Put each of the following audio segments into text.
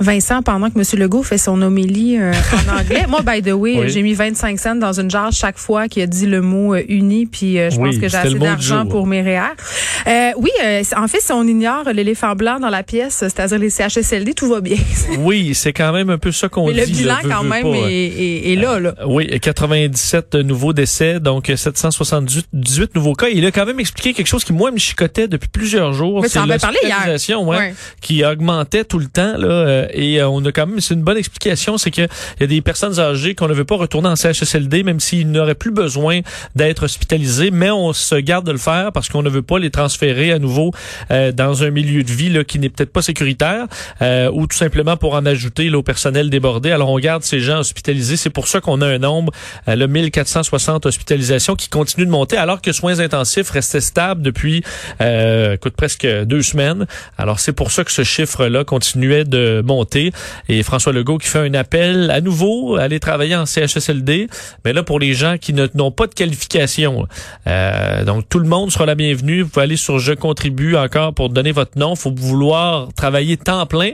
Vincent, pendant que M. Legault fait son homélie euh, en anglais, moi, by the way, Oui. j'ai mis 25 cents dans une jarre chaque fois qu'il a dit le mot euh, uni, puis euh, je Oui, pense que j'ai assez d'argent pour mes REER. Euh, oui, euh, en fait, si on ignore l'éléphant blanc dans la pièce, c'est-à-dire les CHSLD, tout va bien. Oui, c'est quand même un peu ça qu'on dit. le bilan, là, veut, quand veut même, est, est- est là, là. Oui, 97 nouveaux décès, donc 778 18 nouveaux cas. Il a quand même expliqué quelque chose qui, moi, me chicotait depuis plusieurs jours. Mais tu en avais parlé hier. ouais, Ouais. qui augmentait tout le temps. Là, euh, et euh, on a quand même, c'est une bonne explication, c'est qu'il y a des personnes âgées qu'on ne veut pas retourner en CHSLD, même s'ils n'auraient plus besoin d'être hospitalisés, mais on se garde de le faire parce qu'on ne veut pas les transférer à nouveau euh, dans un milieu de vie là, qui n'est peut-être pas sécuritaire, euh, ou tout simplement pour en ajouter là, au personnel débordé. Alors on garde ces gens hospitalisés. C'est pour ça qu'on a un nombre, euh, le 1460 hospitalisations qui continue de monter, alors que soins intensifs restaient stables depuis écoute, presque deux semaines. Alors c'est pour ça que ce chiffre-là continuait de monter. Et François Legault qui fait un appel à nouveau à aller travailler en CHSLD, mais là pour les gens qui n'ont pas de qualification. Euh, donc tout le monde sera la bienvenue. Vous pouvez aller sur Je contribue encore pour donner votre nom. faut vouloir travailler temps plein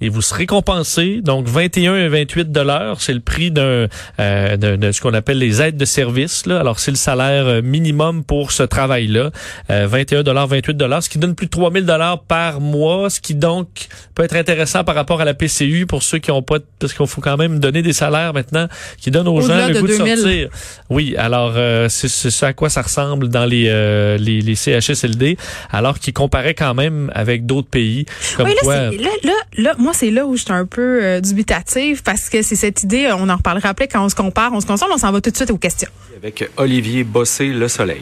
et vous serez compensé. Donc 21 et 28 dollars, c'est le prix d'un euh, de, ce qu'on appelle les aides de service. Là. Alors c'est le salaire euh, minimum pour ce travail-là, euh, 21 dollars, 28 dollars, ce qui donne plus de 3000 dollars par mois, ce qui donc peut être intéressant par rapport à la PCU pour ceux qui ont pas, de- parce qu'il faut quand même donner des salaires maintenant qui donnent aux gens le de goût de 2000. sortir. Oui, alors euh, c'est c'est ça à quoi ça ressemble dans les euh, les, les CHSLD, alors qu'ils comparaient quand même avec d'autres pays. Comme Oui, là, quoi, là, là, là, moi, c'est là où je suis un peu euh, dubitative parce que c'est cette idée, on en reparlera après quand on se compare, on se concentre, on s'en va tout de suite aux questions. Avec Olivier Bossé, Le Soleil.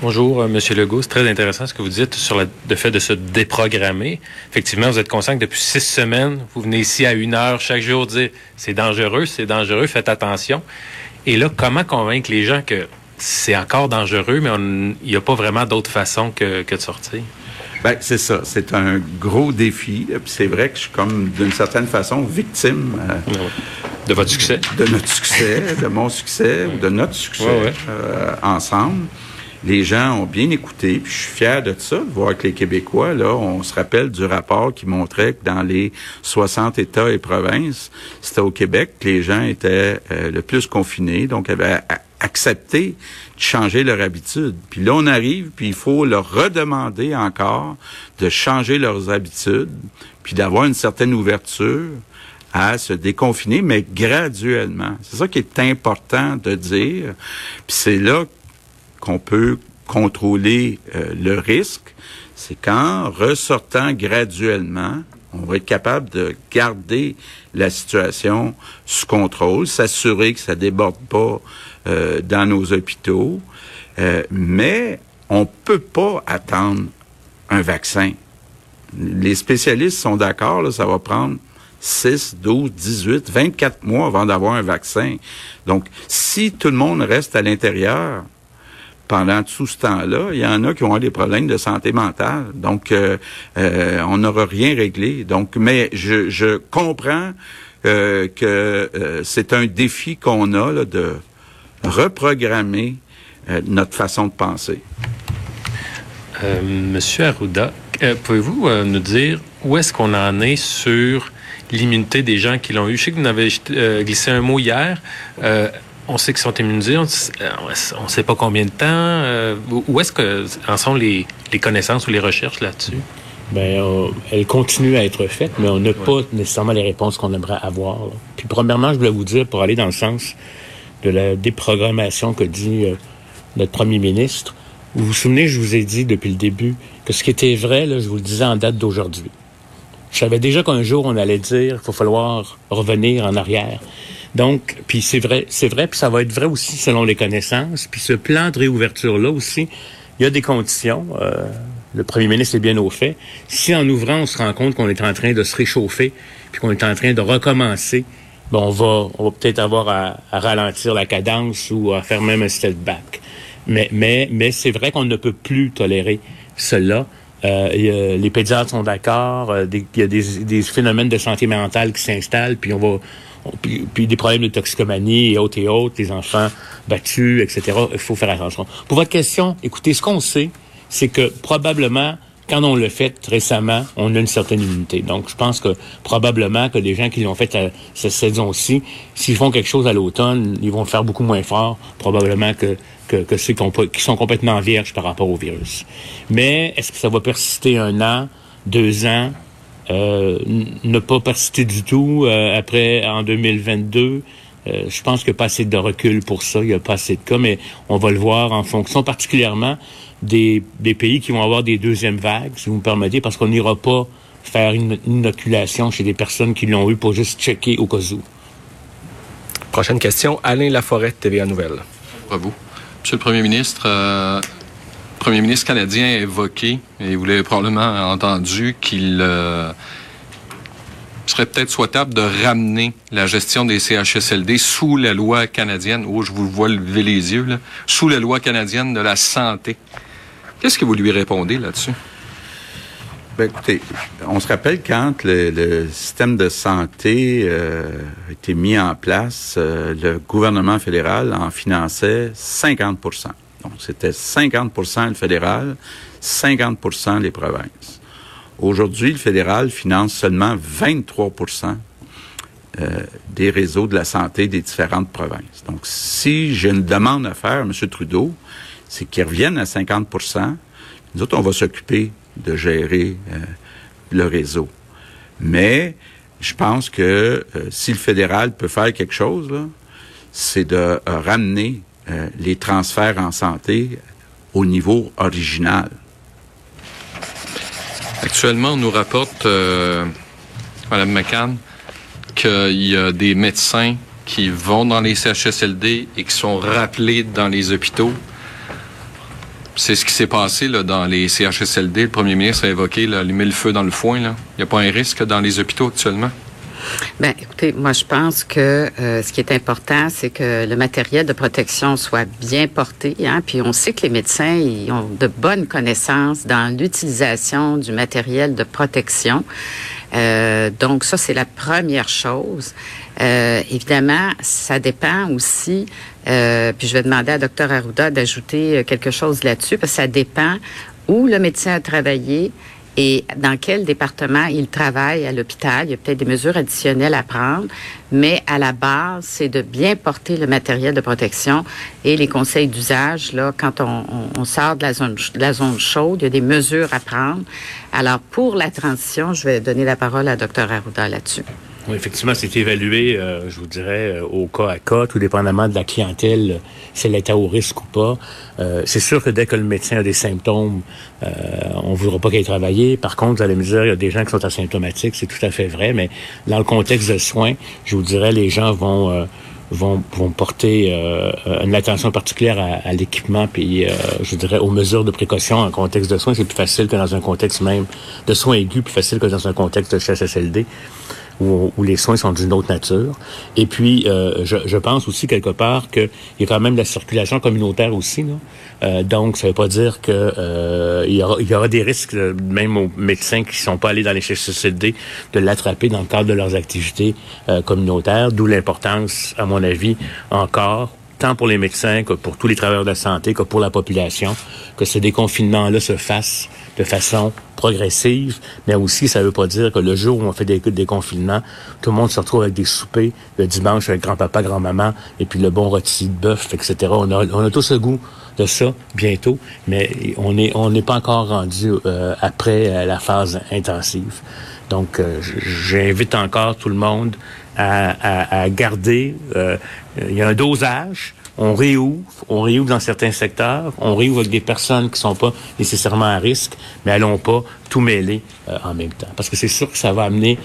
Bonjour, euh, Monsieur Legault. C'est très intéressant ce que vous dites sur le, le fait de se déprogrammer. Effectivement, vous êtes conscient que depuis six semaines, vous venez ici à une heure chaque jour dire c'est dangereux, c'est dangereux, faites attention. Et là, comment convaincre les gens que c'est encore dangereux, mais il n'y a pas vraiment d'autre façon que, que de sortir? Ben, c'est ça. C'est un gros défi. c'est vrai que je suis comme, d'une certaine façon, victime euh, De votre succès? de notre succès, de mon succès ou de notre succès Ouais, ouais. euh, ensemble. Les gens ont bien écouté, puis je suis fier de ça, de voir que les Québécois, là, on se rappelle du rapport qui montrait que dans les 60 États et provinces, c'était au Québec que les gens étaient euh, le plus confinés, donc avaient accepté de changer leur habitude. Puis là, on arrive, puis il faut leur redemander encore de changer leurs habitudes, puis d'avoir une certaine ouverture à se déconfiner, mais graduellement. C'est ça qui est important de dire. Puis c'est là qu'on peut contrôler euh, le risque. C'est qu'en ressortant graduellement, on va être capable de garder la situation sous contrôle, s'assurer que ça déborde pas euh, dans nos hôpitaux. Euh, mais on peut pas attendre un vaccin. Les spécialistes sont d'accord, ça va prendre 6, 12, 18, 24 mois avant d'avoir un vaccin. Donc, si tout le monde reste à l'intérieur pendant tout ce temps-là, il y en a qui avoir des problèmes de santé mentale. Donc, euh, euh, on n'aura rien réglé. Donc, mais je, je comprends euh, que euh, c'est un défi qu'on a là, de reprogrammer euh, notre façon de penser. Euh, Monsieur Arruda, pouvez-vous nous dire où est-ce qu'on en est sur l'immunité des gens qui l'ont eu? Je sais que vous avez euh, glissé un mot hier. Euh, on sait qu'ils sont immunisés, on ne sait pas combien de temps. Euh, où est-ce que en sont les, les connaissances ou les recherches là-dessus? Ben, euh, elle continue à être faite, mais on n'a pas nécessairement les réponses qu'on aimerait avoir. là. Puis premièrement, je voulais vous dire, pour aller dans le sens de la déprogrammation que dit euh, notre premier ministre, vous vous souvenez, je vous ai dit depuis le début que ce qui était vrai, là, je vous le disais en date d'aujourd'hui. Je savais déjà qu'un jour, on allait dire qu'il va falloir revenir en arrière. Donc, puis c'est vrai, c'est vrai, puis ça va être vrai aussi selon les connaissances. Puis ce plan de réouverture-là aussi, il y a des conditions. euh, le premier ministre est bien au fait. Si en ouvrant, on se rend compte qu'on est en train de se réchauffer, puis qu'on est en train de recommencer, ben on va, on va peut-être avoir à, ralentir la cadence ou à faire même un step back. Mais, mais, mais c'est vrai qu'on ne peut plus tolérer cela. Euh, les pédiatres sont d'accord. Euh, il y a des, des, phénomènes de santé mentale qui s'installent, puis on va puis, des problèmes de toxicomanie et autres et autres, les enfants battus, etc. Il faut faire attention. Pour votre question, écoutez, ce qu'on sait, c'est que probablement, quand on le fait récemment, on a une certaine immunité. Donc, je pense que probablement que les gens qui l'ont fait cette saison-ci, s'ils font quelque chose à l'automne, ils vont le faire beaucoup moins fort, probablement que, que, ceux qui, sont complètement vierges par rapport au virus. Mais est-ce que ça va persister un an, deux ans? Euh, ne pas persister du tout euh, après en 2022. Euh, je pense qu'il n'y a pas assez de recul pour ça, il n'y a pas assez de cas, mais on va le voir en fonction particulièrement des, des pays qui vont avoir des deuxièmes vagues, si vous me permettez, parce qu'on n'ira pas faire une inoculation chez des personnes qui l'ont eu pour juste checker au cas où. Prochaine question, Alain Laforêt, TVA Nouvelle. Bravo. Monsieur le Premier ministre, euh, Premier ministre canadien a évoqué, et vous l'avez probablement entendu, qu'il euh, serait peut-être souhaitable de ramener la gestion des CHSLD sous la loi canadienne, où je vous vois lever les yeux, là, sous la loi canadienne de la santé. Qu'est-ce que vous lui répondez là-dessus? Ben, écoutez, on se rappelle quand le, système de santé euh, a été mis en place, euh, le gouvernement fédéral en finançait 50 C'était 50% le fédéral, 50% les provinces. Aujourd'hui, le fédéral finance seulement 23% euh, des réseaux de la santé des différentes provinces. Donc, si j'ai une demande à faire, M. Trudeau, c'est qu'ils reviennent à 50% Nous autres, on va s'occuper de gérer euh, le réseau. Mais je pense que euh, si le fédéral peut faire quelque chose, c'est de euh, les transferts en santé au niveau original. Actuellement, on nous rapporte, Mme McCann, qu'il y a des médecins qui vont dans les CHSLD et qui sont rappelés dans les hôpitaux c'est ce qui s'est passé dans les CHSLD. Le premier ministre a évoqué là, le feu dans le foin. Il n'y a pas un risque dans les hôpitaux actuellement? Ben, écoutez, moi, je pense que euh, ce qui est important, c'est que le matériel de protection soit bien porté. Hein, puis on sait que les médecins ils ont de bonnes connaissances dans l'utilisation du matériel de protection. Euh, donc ça, c'est la première chose. Euh, évidemment, ça dépend aussi, puis je vais demander à Dr Arruda d'ajouter quelque chose là-dessus, parce que ça dépend où le médecin a travaillé, et dans quel département il travaille à l'hôpital. Il y a peut-être des mesures additionnelles à prendre, mais à la base, c'est de bien porter le matériel de protection et les conseils d'usage. Là, quand on, sort de la zone de la zone chaude, il y a des mesures à prendre. Alors pour la transition, je vais donner la parole à Dr Arruda là-dessus. Effectivement, c'est évalué, euh, je vous dirais, euh, au cas à cas, tout dépendamment de la clientèle, si elle est à risque ou pas. Euh, c'est sûr que dès que le médecin a des symptômes, on ne voudra pas qu'il ait travaillé. Par contre, à la mesure, il y a des gens qui sont asymptomatiques, c'est tout à fait vrai, mais dans le contexte de soins, je vous dirais, les gens vont... Vont, vont, porter une attention particulière à, à l'équipement, puis je dirais aux mesures de précaution en contexte de soins. C'est plus facile que dans un contexte même de soins aigus, plus facile que dans un contexte de CHSLD où, les soins sont d'une autre nature. Et puis, euh, je, je, pense aussi quelque part qu'il y a quand même la circulation communautaire aussi. Là. Euh, donc, ça ne veut pas dire que euh, y aura, y aura, des risques, même aux médecins qui ne sont pas allés dans les CHSLD, de l'attraper dans le cadre de leurs activités euh, communautaires. D'où l'importance, à mon avis, encore tant pour les médecins que pour tous les travailleurs de la santé, que pour la population, que ce déconfinement-là se fasse de façon progressive, mais aussi ça ne veut pas dire que le jour où on fait des, des confinements, tout le monde se retrouve avec des soupers le dimanche avec grand-papa, grand-maman, et puis le bon rôti de bœuf, etc. On a, on a tous le goût de ça bientôt, mais on n'est on n'est pas encore rendu euh, après euh, la phase intensive. Donc, euh, j'invite encore tout le monde à, à, à garder. il y a un dosage on réouvre, on réouvre dans certains secteurs, on réouvre avec des personnes qui sont pas nécessairement à risque, mais allons pas tout mêler euh, en même temps. Parce que c'est sûr que ça va amener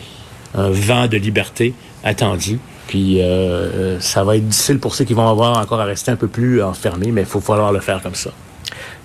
un vent de liberté attendu. Puis euh, euh, ça va être difficile pour ceux qui vont avoir encore à rester un peu plus enfermés, mais il faut falloir le faire comme ça.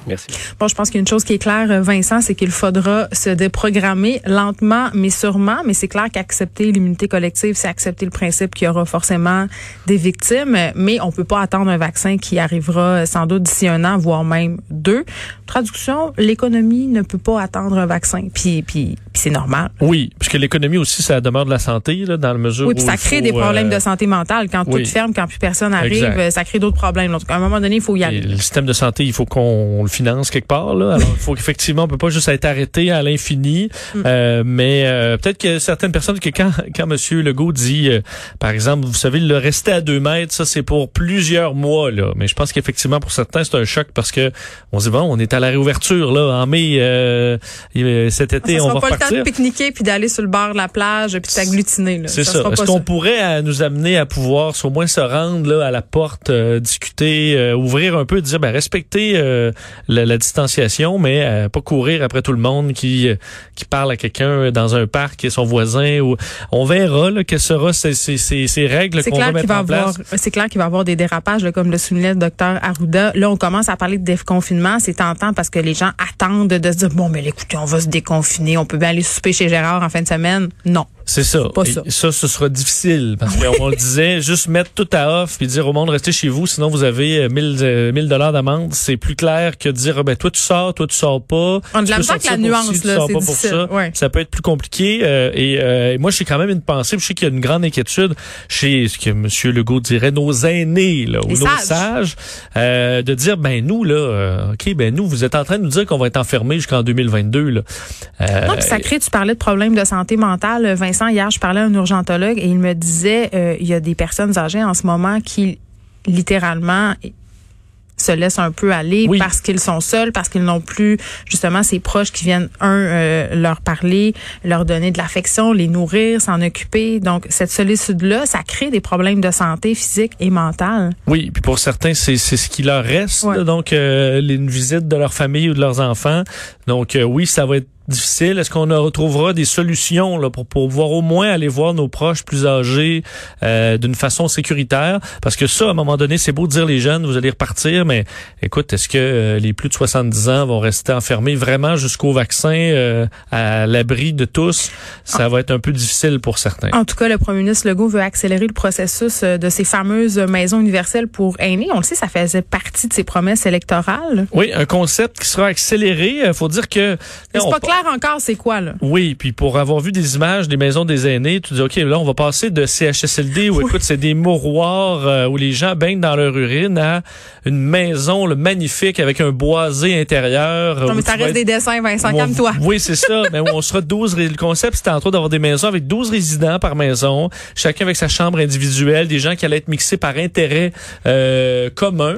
Merci. Bon, je pense qu'il y a une chose qui est claire, Vincent, c'est qu'il faudra se déprogrammer lentement, mais sûrement. Mais c'est clair qu'accepter l'immunité collective, c'est accepter le principe qu'il y aura forcément des victimes. Mais on peut pas attendre un vaccin qui arrivera sans doute d'ici un an, voire même deux. Traduction, l'économie ne peut pas attendre un vaccin. Puis, puis, puis c'est normal. Oui, puisque l'économie aussi, ça demeure de la santé, là, dans la mesure oui, puis où ça il crée faut, des problèmes euh, de santé mentale. Quand oui. tout ferme, quand plus personne arrive, Exact. ça crée d'autres problèmes. Donc, à un moment donné, il faut y Et aller. le système de santé, il faut qu'on le finance quelque part. Là. Alors, il faut qu'effectivement, on peut pas juste être arrêté à l'infini. Mm. Euh, mais euh, peut-être que certaines personnes, que quand, quand M. Legault dit, euh, par exemple, vous savez, le rester à deux mètres, ça c'est pour plusieurs mois. là. Mais je pense qu'effectivement, pour certains, c'est un choc parce que on se dit, bon, on est à la réouverture là en mai euh, et, cet été, ça on va pas le temps repartir. de pique-niquer puis d'aller sur le bord de la plage puis de s'agglutiner. C'est ça. sera Est-ce qu'on ça. pourrait euh, nous amener à pouvoir au moins se rendre là, à la porte, euh, discuter, euh, ouvrir un peu, dire ben respecter euh, la, la distanciation, mais euh, pas courir après tout le monde qui euh, qui parle à quelqu'un dans un parc et son voisin ou on verra là, quelles seront ces, ces, ces, ces règles C'est qu'on va clair qu'il mettre va en place. avoir, c'est clair qu'il va y avoir des dérapages, là, comme le soulignait le docteur Arruda. Là, on commence à parler de déconfinement. C'est tentant parce que les gens attendent de se dire, bon, mais écoutez, on va se déconfiner. On peut bien aller souper chez Gérard en fin de semaine. Non. C'est ça. pas Et ça. ça, ce sera difficile parce qu'on le disait, juste mettre tout à off puis dire au monde restez chez vous, sinon vous avez euh, 1000 euh, 1000 dollars d'amende. C'est plus clair que de dire ben toi tu sors, toi tu sors pas. On de la la nuance, ci, là, c'est pas pour difficile, ça. ouais. Ça peut être plus compliqué. euh, et euh, moi, j'ai quand même une pensée. puis Je sais qu'il y a une grande inquiétude chez ce que M. Legault dirait nos aînés là, ou Les nos sages. sages, euh, de dire ben nous là, euh, ok ben nous vous êtes en train de nous dire qu'on va être enfermés jusqu'en 2022 là. Euh, Non, puis ça crée, tu parlais de problèmes de santé mentale. Vincent, hier, je parlais à un urgentologue et il me disait, euh, il y a des personnes âgées en ce moment qui, littéralement, se laissent un peu aller Oui. parce qu'ils sont seuls, parce qu'ils n'ont plus justement ces proches qui viennent un euh, leur parler, leur donner de l'affection, les nourrir, s'en occuper. Donc cette solitude là, ça crée des problèmes de santé physique et mentale. Oui, puis pour certains, c'est c'est ce qui leur reste, Ouais. donc euh, une visite de leur famille ou de leurs enfants. Donc euh, oui, ça va être difficile. Est-ce qu'on retrouvera des solutions là, pour pouvoir au moins aller voir nos proches plus âgés euh, d'une façon sécuritaire? Parce que ça, à un moment donné, c'est beau de dire les jeunes, vous allez repartir, mais écoute, est-ce que euh, les plus de 70 ans vont rester enfermés vraiment jusqu'au vaccin euh, à l'abri de tous? Ça va être un peu difficile pour certains. En tout cas, le premier ministre Legault veut accélérer le processus euh, de ces fameuses maisons universelles pour aînés. On le sait, ça faisait partie de ses promesses électorales. Oui, un concept qui sera accéléré. Il faut dire que... C'est on- pas clair encore, c'est quoi là Oui, puis pour avoir vu des images des maisons des aînés, tu dis OK, là on va passer de CHSLD où écoute, c'est des mouroirs euh, où les gens baignent dans leur urine à une maison le magnifique avec un boisé intérieur. Non, mais ça reste être- des dessins, Vincent, où on- calme-toi. Oui, c'est ça. mais où on sera 12. ré- Le concept, c'était entre autres d'avoir des maisons avec 12 résidents par maison, chacun avec sa chambre individuelle, des gens qui allaient être mixés par intérêt euh, commun.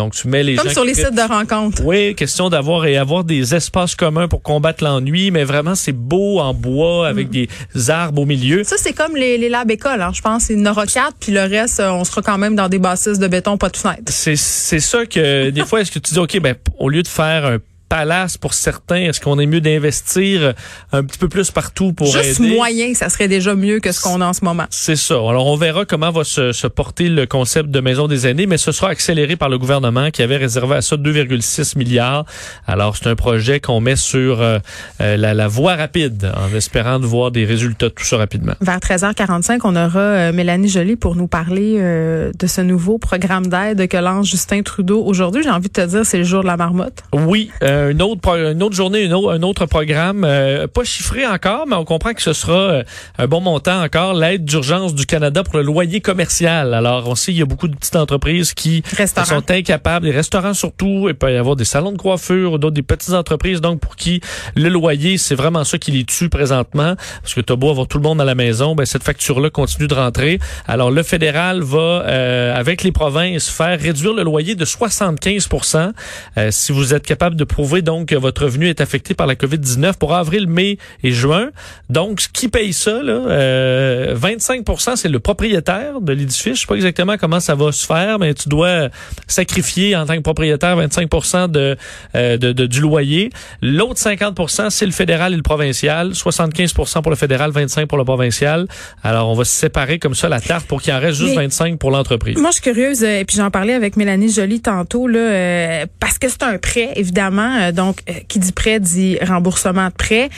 Donc, tu mets les Comme gens sur les sites de rencontres. oui, question d'avoir et avoir des espaces communs pour combattre l'ennui, mais vraiment c'est beau en bois avec Mm. des arbres au milieu. Ça, c'est comme les, les labs écoles. hein. Je pense aura quatre, puis le reste, euh, on sera quand même dans des bâtisses de béton, pas de fenêtres. C'est c'est ça que des fois est-ce que tu dis OK ben au lieu de faire un palace pour certains, est-ce qu'on est mieux d'investir un petit peu plus partout pour Juste aider? moyen, ça serait déjà mieux que ce qu'on a en ce moment. C'est ça. Alors, on verra comment va se, se porter le concept de maison des aînés, mais ce sera accéléré par le gouvernement qui avait réservé à ça 2,6 milliards. Alors, c'est un projet qu'on met sur euh, euh, la, la voie rapide en espérant de voir des résultats de tout ça rapidement. Vers 13h45, on aura euh, Mélanie Joly pour nous parler euh, de ce nouveau programme d'aide que lance Justin Trudeau aujourd'hui. J'ai envie de te dire, c'est le jour de la marmotte. Oui, euh, une autre une autre journée, une autre, un autre programme, euh, pas chiffré encore, mais on comprend que ce sera euh, un bon montant encore, l'aide d'urgence du Canada pour le loyer commercial. Alors, on sait il y a beaucoup de petites entreprises qui sont incapables, les restaurants surtout, il peut y avoir des salons de coiffure, d'autres des petites entreprises, donc pour qui le loyer, c'est vraiment ça qui les tue présentement, parce que t'as beau avoir tout le monde à la maison, ben cette facture-là continue de rentrer. Alors, le fédéral va, euh, avec les provinces, faire réduire le loyer de 75% euh, si vous êtes capable de prouver donc que votre revenu est affecté par la COVID-19 pour avril, mai et juin. Donc, qui paye ça? Là? Euh, 25% c'est le propriétaire de l'édifice. Je sais pas exactement comment ça va se faire, mais tu dois sacrifier en tant que propriétaire 25 de, euh, de, de, du loyer. L'autre 50% c'est le fédéral et le provincial. 75% pour le fédéral, 25 pour le provincial. Alors, on va se séparer comme ça la tarte pour qu'il en reste juste 25 pour l'entreprise. Moi, je suis curieuse, euh, et puis j'en parlais avec Mélanie Joly tantôt, là, euh, parce que c'est un prêt, évidemment. Euh, donc, qui dit prêt dit remboursement de prêt.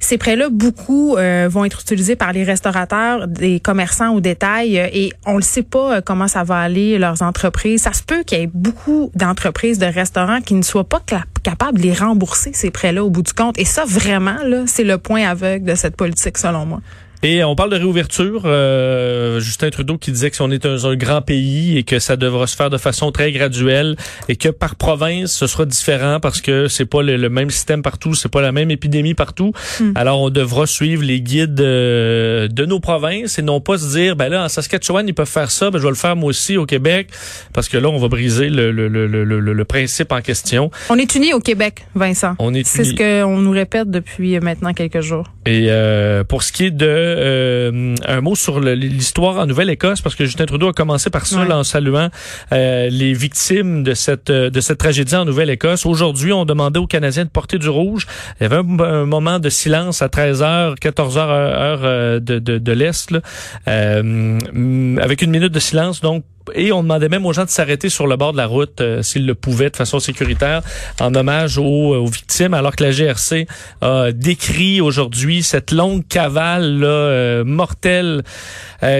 Ces prêts-là, beaucoup vont être utilisés par les restaurateurs, des commerçants au détail, et on ne sait pas comment ça va aller leurs entreprises. Ça se peut qu'il y ait beaucoup d'entreprises de restaurants qui ne soient pas capables de les rembourser ces prêts-là au bout du compte. Et ça, vraiment, c'est le point aveugle de cette politique, selon moi. Et on parle de réouverture. Euh, Justin Trudeau qui disait que si on est un, un, grand pays et que ça devra se faire de façon très graduelle et que par province ce sera différent parce que c'est pas le, même système partout, c'est pas la même épidémie partout. Hmm. Alors on devra suivre les guides euh, de nos provinces et non pas se dire ben là en Saskatchewan ils peuvent faire ça, ben je vais le faire moi aussi au Québec parce que là on va briser le, le, le, le principe en question. On est unis au Québec, Vincent. On est C'est ce qu'on nous répète depuis maintenant quelques jours. Et euh, pour ce qui est de euh, un mot sur l'histoire en Nouvelle-Écosse parce que Justin Trudeau a commencé par ça en saluant euh, les victimes de cette de cette tragédie en Nouvelle-Écosse. Aujourd'hui, on demandait aux Canadiens de porter du rouge. Il y avait un, moment de silence à 13h, 14h heure de, de, de l'Est, avec une minute de silence donc et on demandait même aux gens de s'arrêter sur le bord de la route euh, s'ils le pouvaient de façon sécuritaire en hommage aux, euh, aux, victimes alors que la GRC a décrit aujourd'hui cette longue cavale là, euh, mortelle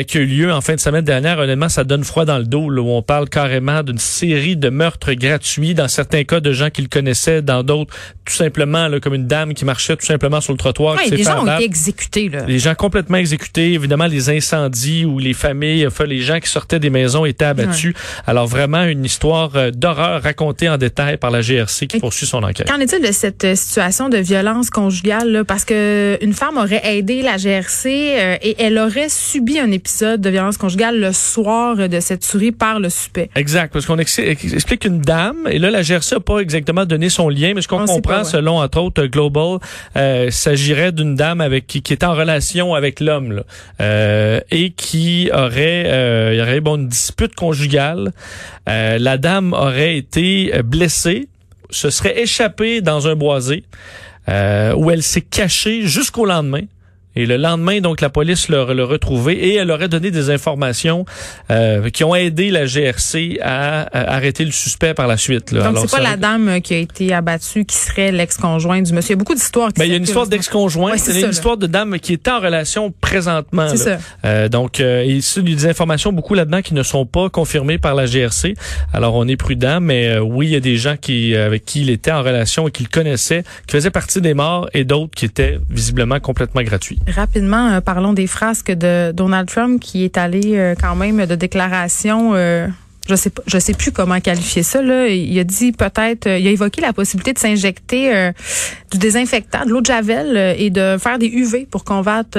qui a eu lieu en fin de semaine dernière. Honnêtement, ça donne froid dans le dos là, où on parle carrément d'une série de meurtres gratuits dans certains cas de gens qu'ils connaissaient, dans d'autres tout simplement là, comme une dame qui marchait tout simplement sur le trottoir. Ouais, les gens ont été exécutés. Là. Les gens complètement exécutés. Évidemment, les incendies ou les familles, enfin les gens qui sortaient des maisons abattu. Alors vraiment une histoire euh, d'horreur racontée en détail par la GRC qui poursuit son enquête. Qu'en est-il de cette euh, situation de violence conjugale là? parce que une femme aurait aidé la GRC euh, et elle aurait subi un épisode de violence conjugale le soir de cette tuerie par le suspect. Exact, parce qu'on explique une dame et là la GRC n'a pas exactement donné son lien, mais ce qu'on comprend selon entre autres Global, euh, s'agirait d'une dame avec qui, qui était en relation avec l'homme euh, et qui aurait il y aurait bon une dispute conjugale. Euh, la dame aurait été blessée, se serait échappée dans un boisé euh, où elle s'est cachée jusqu'au lendemain. Et le lendemain, donc, la police l'a retrouvé et elle aurait donné des informations euh, qui ont aidé la GRC à, arrêter le suspect par la suite. Là. Donc, c'est pas la dame qui a été abattue qui serait l'ex-conjoint du monsieur. Il y a beaucoup d'histoires. Ben, il y a une histoire d'ex-conjoint. c'est une histoire de dame qui est en relation présentement. C'est ça. Euh, donc, euh, il y a des informations beaucoup là-dedans qui ne sont pas confirmées par la GRC. Alors, on est prudent, mais euh, oui, il y a des gens qui avec qui il était en relation et qu'il connaissait, qui faisaient partie des morts et d'autres qui étaient visiblement complètement gratuits. Rapidement, euh, parlons des frasques de Donald Trump qui est allé euh, quand même de déclaration. Euh, je sais je sais plus comment qualifier ça. Là. Il a dit peut-être, il a évoqué la possibilité de s'injecter du désinfectant, de l'eau de javel et de faire des UV pour combattre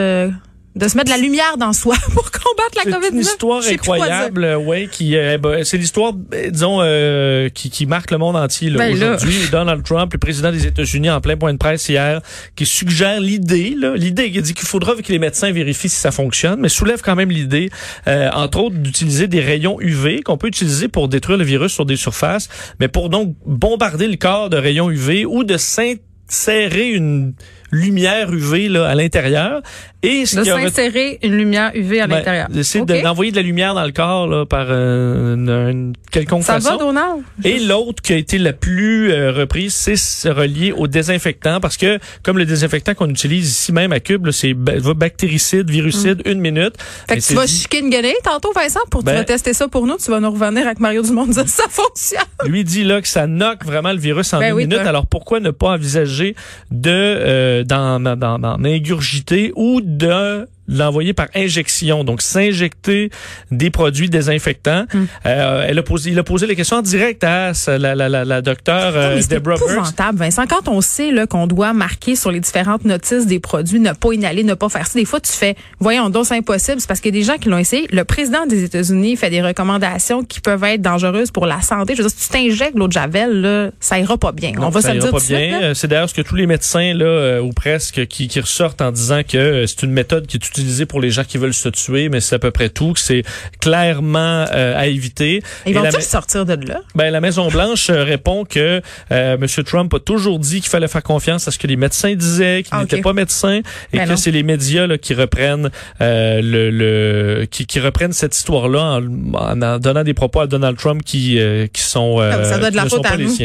de se mettre de la lumière dans soi pour combattre la COVID-19. C'est une histoire incroyable, oui, qui euh, ben, c'est l'histoire, ben, disons, euh, qui, qui marque le monde entier ben aujourd'hui. Donald Trump, le président des États-Unis, en plein point de presse hier, qui suggère l'idée, l'idée qui dit qu'il faudra que les médecins vérifient si ça fonctionne, mais soulève quand même l'idée, euh, entre autres, d'utiliser des rayons UV qu'on peut utiliser pour détruire le virus sur des surfaces, mais pour donc bombarder le corps de rayons UV ou de s'insérer une lumière UV là, à l'intérieur. Et ce de s'insérer une lumière UV à ben, l'intérieur. C'est d'envoyer de, la lumière dans le corps là, par euh, une, quelconque Ça façon. va, Donald? Et l'autre qui a été la plus euh, reprise, c'est relié au désinfectant parce que comme le désinfectant qu'on utilise ici même à Cube, c'est bactéricide, virucide, mm. une minute. Fait que tu vas chiquer une guenille tantôt, Vincent, pour ben, tu vas tester ça pour nous. Tu vas nous revenir avec Mario Dumont dire ça fonctionne. Lui dit là que ça knock vraiment le virus en ben une minute. Alors pourquoi ne pas envisager de euh, d'en ingurgiter ou de l'envoyer par injection, donc s'injecter des produits désinfectants. Hmm. Euh, elle a posé, il a posé les questions en direct à la, la, la, la docteure Non, euh, Deborah épouvantable, Vincent. Quand on sait qu'on doit marquer sur les différentes notices des produits, ne pas inhaler, ne pas faire ça, des fois, tu fais, voyons donc, c'est impossible. C'est parce qu'il y a des gens qui l'ont essayé. Le président des États-Unis fait des recommandations qui peuvent être dangereuses pour la santé. Je veux dire, si tu t'injectes l'eau de Javel, là, ça ira pas bien. Non, on va se ça le ira dire pas bien. Euh, C'est d'ailleurs ce que tous les médecins là euh, ou presque qui, qui ressortent en disant que euh, c'est une méthode qui est utilisée pour les gens qui veulent se tuer, mais c'est à peu près tout. C'est clairement euh, à éviter. Ils la vont-ils sortir de là? ben, la Maison Blanche euh, répond que euh, M. Trump a toujours dit qu'il fallait faire confiance à ce que les médecins disaient, qu'il Ah, n'était pas médecin, et Ben que c'est les médias là, qui reprennent euh, le, le qui, qui reprennent cette histoire-là en, en donnant des propos à Donald Trump qui euh, qui sont euh, Ah, ça doit de la qui ne sont faute à nous.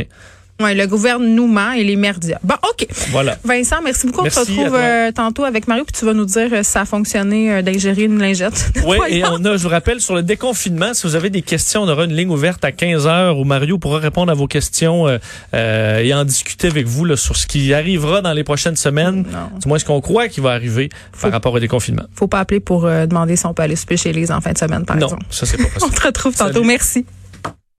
Ouais, le gouvernement et les merdias. Bon, OK. Voilà. Vincent, merci beaucoup. Merci on se retrouve euh, tantôt avec Mario, puis tu vas nous dire euh, si ça a fonctionné euh, d'ingérer une lingette. Oui, et on a, je vous rappelle, sur le déconfinement, si vous avez des questions, on aura une ligne ouverte à 15 heures où Mario pourra répondre à vos questions euh, et en discuter avec vous là, sur ce qui arrivera dans les prochaines semaines, Non. du moins ce qu'on croit qui va arriver Faut- par rapport au déconfinement. Faut pas appeler pour demander si on peut aller souper chez les en fin de semaine, par Non, exemple. ça c'est pas On possible. te retrouve tantôt. Salut. Merci.